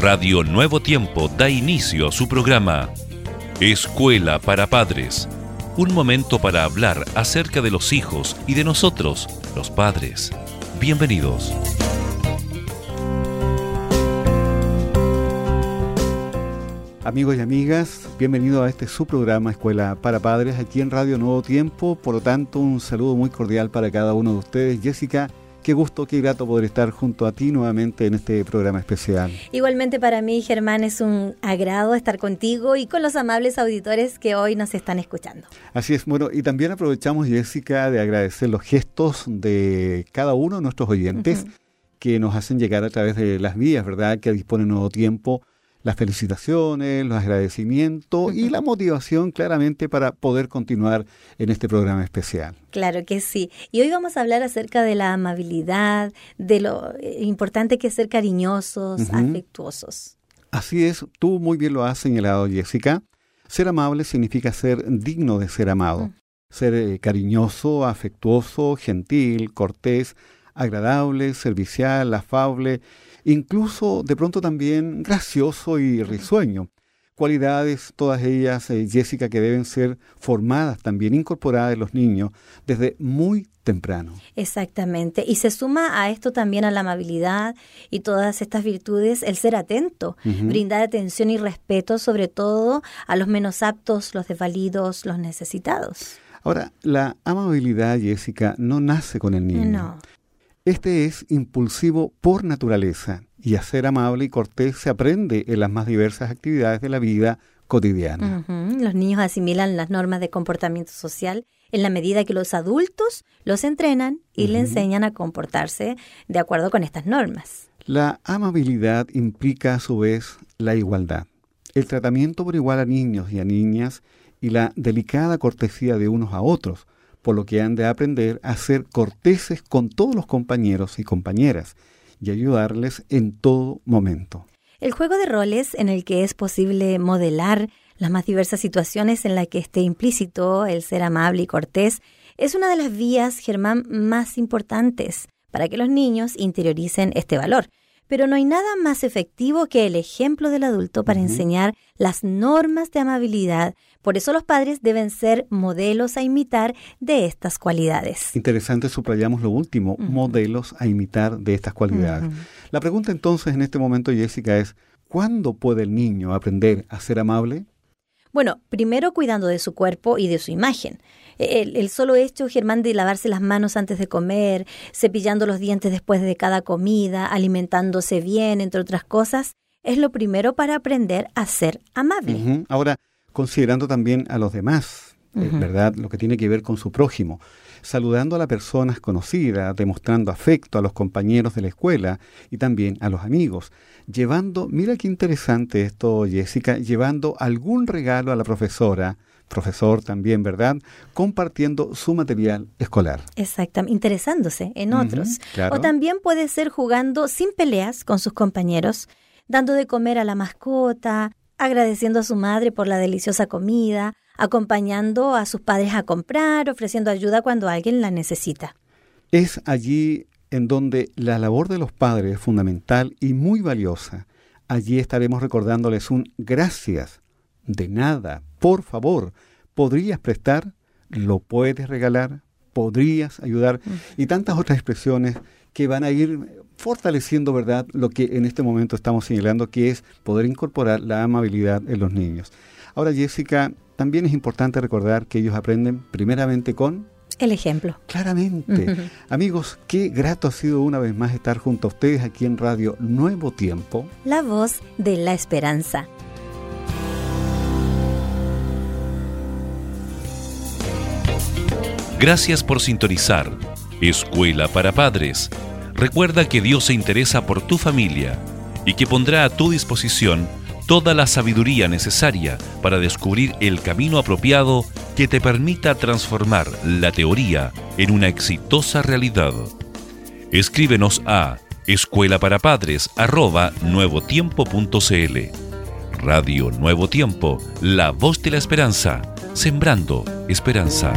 Radio Nuevo Tiempo da inicio a su programa Escuela para Padres. Un momento para hablar acerca de los hijos y de nosotros, los padres. Bienvenidos. Amigos y amigas, bienvenidos a este su programa Escuela para Padres aquí en Radio Nuevo Tiempo. Por lo tanto, un saludo muy cordial para cada uno de ustedes. Jessica, qué gusto, qué grato poder estar junto a ti nuevamente en este programa especial. Igualmente para mí, Germán, es un agrado estar contigo y con los amables auditores que hoy nos están escuchando. Así es, bueno, y también aprovechamos, Jessica, de agradecer los gestos de cada uno de nuestros oyentes que nos hacen llegar a través de las vías, ¿verdad?, que dispone Nuevo Tiempo las felicitaciones, los agradecimientos y la motivación claramente para poder continuar en este programa especial. Claro que sí. Y hoy vamos a hablar acerca de la amabilidad, de lo eh, importante que es ser cariñosos, afectuosos. Así es, tú muy bien lo has señalado, Jessica. Ser amable significa ser digno de ser amado. Ser eh, cariñoso, afectuoso, gentil, cortés, agradable, servicial, afable incluso de pronto también gracioso y risueño. Cualidades, todas ellas, eh, Jessica, que deben ser formadas también, incorporadas en los niños desde muy temprano. Exactamente. Y se suma a esto también a la amabilidad y todas estas virtudes, el ser atento, brindar atención y respeto sobre todo a los menos aptos, los desvalidos, los necesitados. Ahora, la amabilidad, Jessica, no nace con el niño. No. Este es impulsivo por naturaleza y a ser amable y cortés se aprende en las más diversas actividades de la vida cotidiana. Los niños asimilan las normas de comportamiento social en la medida que los adultos los entrenan y le enseñan a comportarse de acuerdo con estas normas. La amabilidad implica a su vez la igualdad, el tratamiento por igual a niños y a niñas y la delicada cortesía de unos a otros, por lo que han de aprender a ser corteses con todos los compañeros y compañeras y ayudarles en todo momento. El juego de roles en el que es posible modelar las más diversas situaciones en las que esté implícito el ser amable y cortés es una de las vías, Germán, más importantes para que los niños interioricen este valor. Pero no hay nada más efectivo que el ejemplo del adulto para enseñar las normas de amabilidad. Por eso los padres deben ser modelos a imitar de estas cualidades. Interesante, subrayamos lo último, modelos a imitar de estas cualidades. La pregunta entonces en este momento, Jessica, es, ¿cuándo puede el niño aprender a ser amable? Bueno, primero cuidando de su cuerpo y de su imagen. El, solo hecho, Germán, de lavarse las manos antes de comer, cepillando los dientes después de cada comida, alimentándose bien, entre otras cosas, es lo primero para aprender a ser amable. Ahora, considerando también a los demás, eh, ¿verdad? Lo que tiene que ver con su prójimo, saludando a las personas conocidas, demostrando afecto a los compañeros de la escuela y también a los amigos, llevando, mira qué interesante esto, Jessica, llevando algún regalo a la profesora, profesor también, ¿verdad? Compartiendo su material escolar. Exactamente, interesándose en otros. O también puede ser jugando sin peleas con sus compañeros, dando de comer a la mascota, agradeciendo a su madre por la deliciosa comida, acompañando a sus padres a comprar, ofreciendo ayuda cuando alguien la necesita. Es allí en donde la labor de los padres es fundamental y muy valiosa. Allí estaremos recordándoles un gracias de nada, por favor, podrías prestar, lo puedes regalar, podrías ayudar y tantas otras expresiones que van a ir fortaleciendo, ¿verdad?, lo que en este momento estamos señalando, que es poder incorporar la amabilidad en los niños. Ahora, Jessica, también es importante recordar que ellos aprenden primeramente con... El ejemplo. Claramente. Amigos, qué grato ha sido una vez más estar junto a ustedes aquí en Radio Nuevo Tiempo. La voz de la esperanza. Gracias por sintonizar. Escuela para Padres. Recuerda que Dios se interesa por tu familia y que pondrá a tu disposición toda la sabiduría necesaria para descubrir el camino apropiado que te permita transformar la teoría en una exitosa realidad. Escríbenos a escuela para padres nuevotiempo.cl. Radio Nuevo Tiempo, la voz de la esperanza, sembrando esperanza.